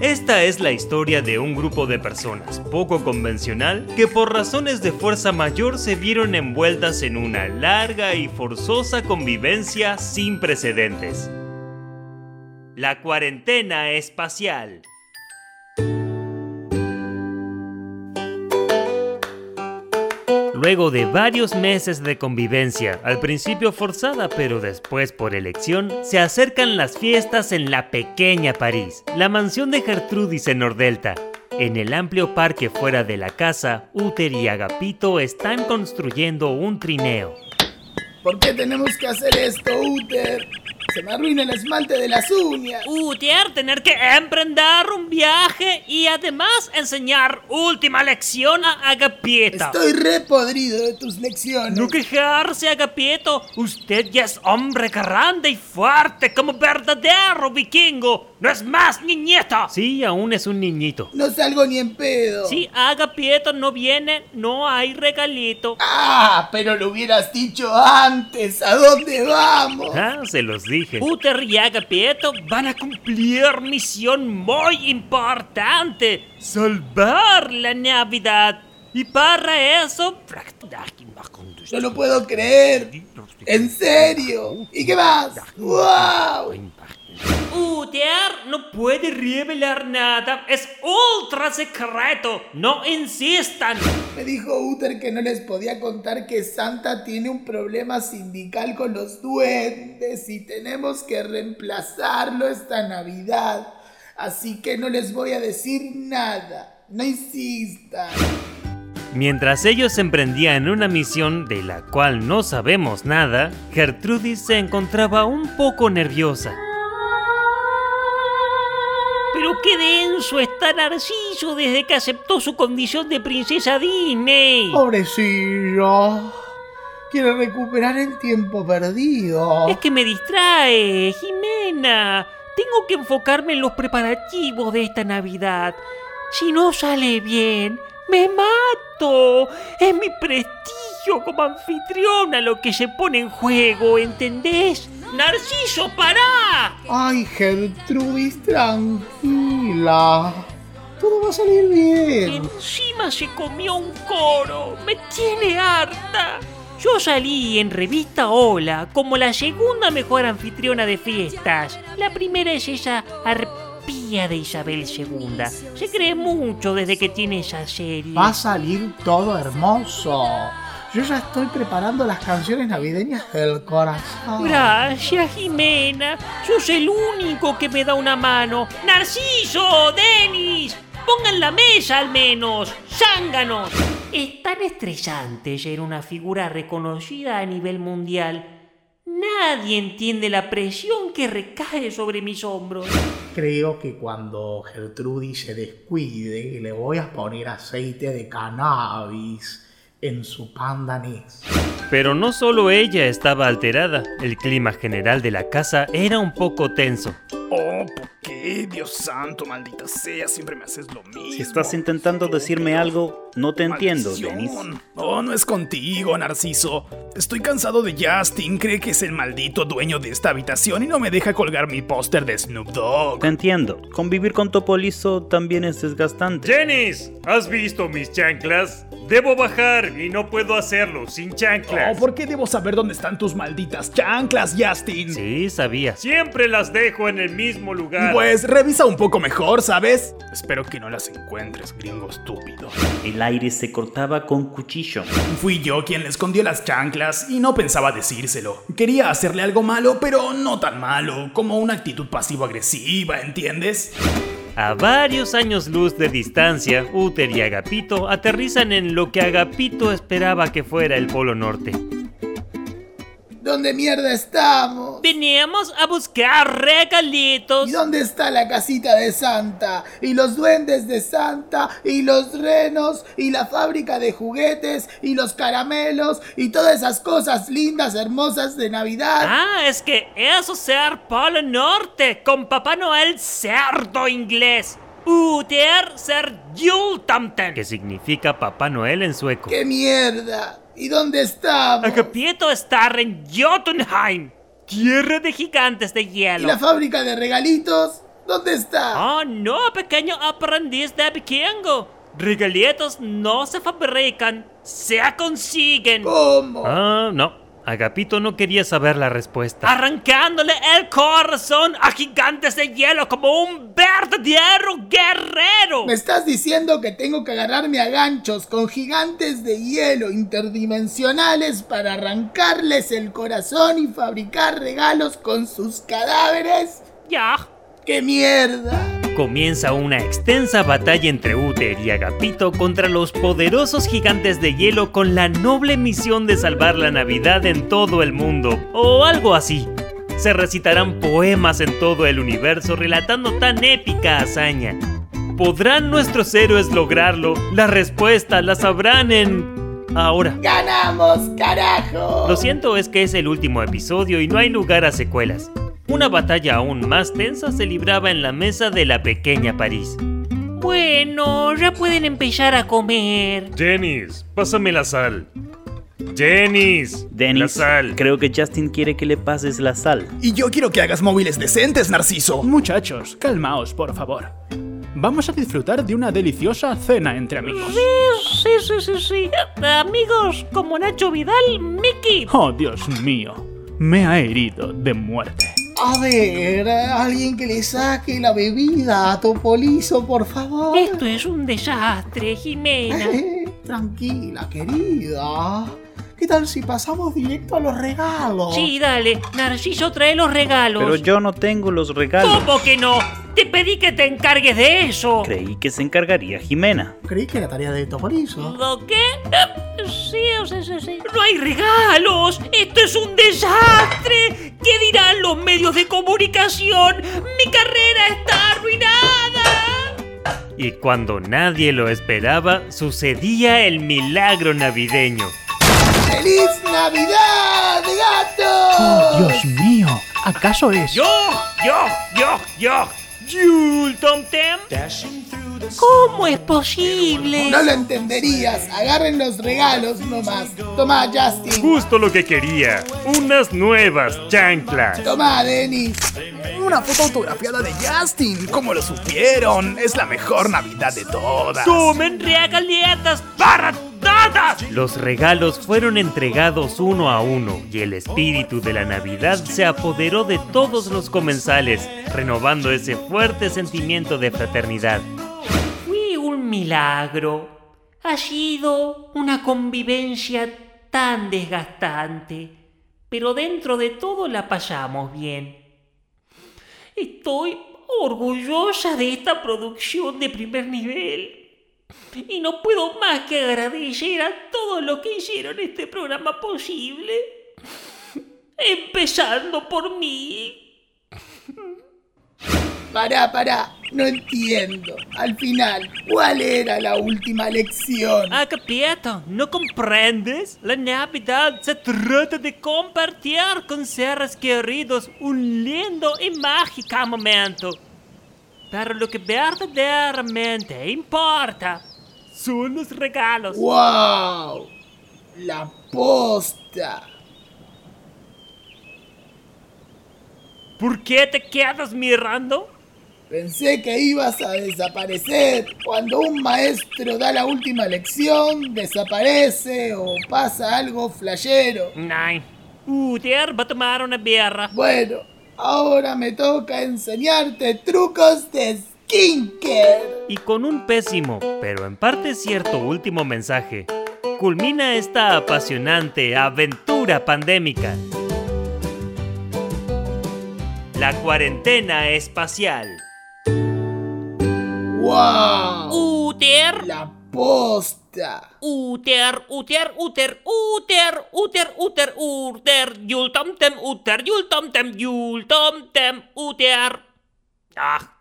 Esta es la historia de un grupo de personas poco convencional que por razones de fuerza mayor se vieron envueltas en una larga y forzosa convivencia sin precedentes. La cuarentena espacial. Luego de varios meses de convivencia, al principio forzada pero después por elección, se acercan las fiestas en la pequeña París, la mansión de Gertrudis en Nordelta. En el amplio parque fuera de la casa, Uther y Agapito están construyendo un trineo. ¿Por qué tenemos que hacer esto, Uther? Se me arruina el esmalte de las uñas. Uther, tener que emprender un viaje y además enseñar última lección a Agapito. Estoy re podrido de tus lecciones. No quejarse, Agapito. Usted ya es hombre grande y fuerte como verdadero vikingo. No es más niñeta. Sí, aún es un niñito. No salgo ni en pedo. Si Agapito no viene, no hay regalito. Ah, pero lo hubieras dicho antes. ¿A dónde vamos? Ah, se los dije. Uther y Agapito van a cumplir misión muy importante. Salvar la Navidad. Y para eso... No lo puedo creer. ¿En serio? ¿Y qué más? ¡Wow! No puede revelar nada. Es ultra secreto. No insistan. Me dijo Uther que no les podía contar que Santa tiene un problema sindical con los duendes y tenemos que reemplazarlo esta Navidad. Así que no les voy a decir nada. No insistan. Mientras ellos emprendían una misión de la cual no sabemos nada, Gertrudis se encontraba un poco nerviosa. Pero qué denso está Narciso desde que aceptó su condición de princesa Disney. Pobrecillo. Quiere recuperar el tiempo perdido. Es que me distrae, Jimena. Tengo que enfocarme en los preparativos de esta Navidad. Si no sale bien, me mato. Es mi prestigio como anfitriona lo que se pone en juego, ¿entendés? Narciso, pará. Ay, Gertrudis, tranquila. Todo va a salir bien. Encima se comió un coro. Me tiene harta. Yo salí en revista Hola como la segunda mejor anfitriona de fiestas. La primera es esa arpía de Isabel II. Se cree mucho desde que tiene esa serie. Va a salir todo hermoso. Yo ya estoy preparando las canciones navideñas del corazón. Gracias, Jimena. Sos el único que me da una mano. Narciso, Denis, pongan la mesa al menos. Zánganos. Es tan estresante ser una figura reconocida a nivel mundial. Nadie entiende la presión que recae sobre mis hombros. Creo que cuando Gertrudis se descuide, le voy a poner aceite de cannabis en su pandanés. Pero no solo ella estaba alterada, el clima general de la casa era un poco tenso. Oh, ¿por qué? Dios santo, maldita sea, siempre me haces lo mismo. Si estás intentando decirme algo, no te entiendo. Denis. No, no es contigo, Narciso. Estoy cansado de Justin, cree que es el maldito dueño de esta habitación y no me deja colgar mi póster de Snoop Dogg. Te entiendo. Convivir con Topo Liso también es desgastante. Jenis, ¿has visto mis chanclas? Debo bajar y no puedo hacerlo sin chanclas. Oh, ¿por qué debo saber dónde están tus malditas chanclas, Justin? Sí, sabía. Siempre las dejo en el mismo lugar. Pues revisa un poco mejor, ¿sabes? Espero que no las encuentres, gringo estúpido. Aire se cortaba con cuchillo. Fui yo quien le escondió las chanclas y no pensaba decírselo. Quería hacerle algo malo, pero no tan malo, como una actitud pasivo-agresiva, ¿entiendes? A varios años luz de distancia, Uther y Agapito aterrizan en lo que Agapito esperaba que fuera el Polo Norte. ¿Dónde mierda estamos? Veníamos a buscar regalitos. ¿Y dónde está la casita de Santa? ¿Y los duendes de Santa? ¿Y los renos? ¿Y la fábrica de juguetes? ¿Y los caramelos? ¿Y todas esas cosas lindas, hermosas de Navidad? Ah, es que eso es ser Polo Norte con Papá Noel cerdo inglés. Uther ser Jultamten. que significa Papá Noel en sueco. ¡Qué mierda! ¿Y dónde estamos? Agapito está en Jotunheim, tierra de gigantes de ¿Y hielo. la fábrica de regalitos? ¿Dónde está? Oh, no, pequeño aprendiz de Vikingo. Regalitos no se fabrican, se consiguen. ¿Cómo? Ah, no. Agapito no quería saber la respuesta. Arrancándole el corazón a gigantes de hielo como un verdadero guerrero. ¿Me estás diciendo que tengo que agarrarme a ganchos con gigantes de hielo interdimensionales para arrancarles el corazón y fabricar regalos con sus cadáveres? Ya. ¡Qué mierda! Comienza una extensa batalla entre Uther y Agapito contra los poderosos gigantes de hielo con la noble misión de salvar la Navidad en todo el mundo, o algo así. Se recitarán poemas en todo el universo relatando tan épica hazaña. ¿Podrán nuestros héroes lograrlo? La respuesta la sabrán en... ahora. ¡Ganamos, carajo! Lo siento es que es el último episodio y no hay lugar a secuelas. Una batalla aún más tensa se libraba en la mesa de la pequeña París. Bueno, ya pueden empezar a comer. Jenis, pásame la sal. La Dennis, sal. creo que Justin quiere que le pases la sal. Y yo quiero que hagas móviles decentes, Narciso. Muchachos, calmaos, por favor. Vamos a disfrutar de una deliciosa cena entre amigos. Sí, sí, sí, sí. Amigos como Nacho Vidal, Mickey. Oh, Dios mío, me ha herido de muerte. A ver, alguien que le saque la bebida a Topolizo, por favor. Esto es un desastre, Jimena. Eh, tranquila, querida. ¿Qué tal si pasamos directo a los regalos? Sí, dale. Narciso trae los regalos. Pero yo no tengo los regalos. ¿Cómo que no? Te pedí que te encargues de eso. Creí que se encargaría Jimena. Creí que era tarea de Topolizo. ¿Lo qué? Sí, o sea, sí, sí. ¡No hay regalos! ¡Esto es un desastre! ¿Qué dirán los medios de comunicación? ¡Mi carrera está arruinada! Y cuando nadie lo esperaba, sucedía el milagro navideño. ¡Feliz Navidad, gato! Dios mío, ¿acaso es? ¡Yo! ¡Yo! ¡Yo! ¡Yo! ¡Yul Tom Tem! ¿Cómo es posible? No lo entenderías. Agarren los regalos nomás. Toma, Justin. Justo lo que quería. Unas nuevas chanclas. Toma, Dennis. Una foto autografiada de Justin. ¿Cómo lo supieron? Es la mejor Navidad de todas. ¡Tomen regalietas para Los regalos fueron entregados uno a uno y el espíritu de la Navidad se apoderó de todos los comensales, renovando ese fuerte sentimiento de fraternidad. Fue un milagro. Ha sido una convivencia tan desgastante, pero dentro de todo la pasamos bien. Estoy orgullosa de esta producción de primer nivel. Y no puedo más que agradecer a todos los que hicieron este programa posible. Empezando por mí. Pará, pará. No entiendo. Al final, ¿cuál era la última lección? Agapito, ¿no comprendes? La Navidad se trata de compartir con seres queridos un lindo y mágico momento. Pero lo que verdaderamente importa son los regalos. ¡Wow! La posta. ¿Por qué te quedas mirando? Pensé que ibas a desaparecer. Cuando un maestro da la última lección, desaparece o pasa algo flashero. Nein. Uter va a tomar una birra. Bueno, ahora me toca enseñarte trucos de skincare. Y con un pésimo, pero en parte cierto último mensaje, culmina esta apasionante aventura pandémica. La cuarentena espacial. ¡Wow! Uter. La posta. Uter, uter, uter, uter, uter, uter, uter, yul tom tem, uter, yul tom tem, yul tom tem, uter. Ah,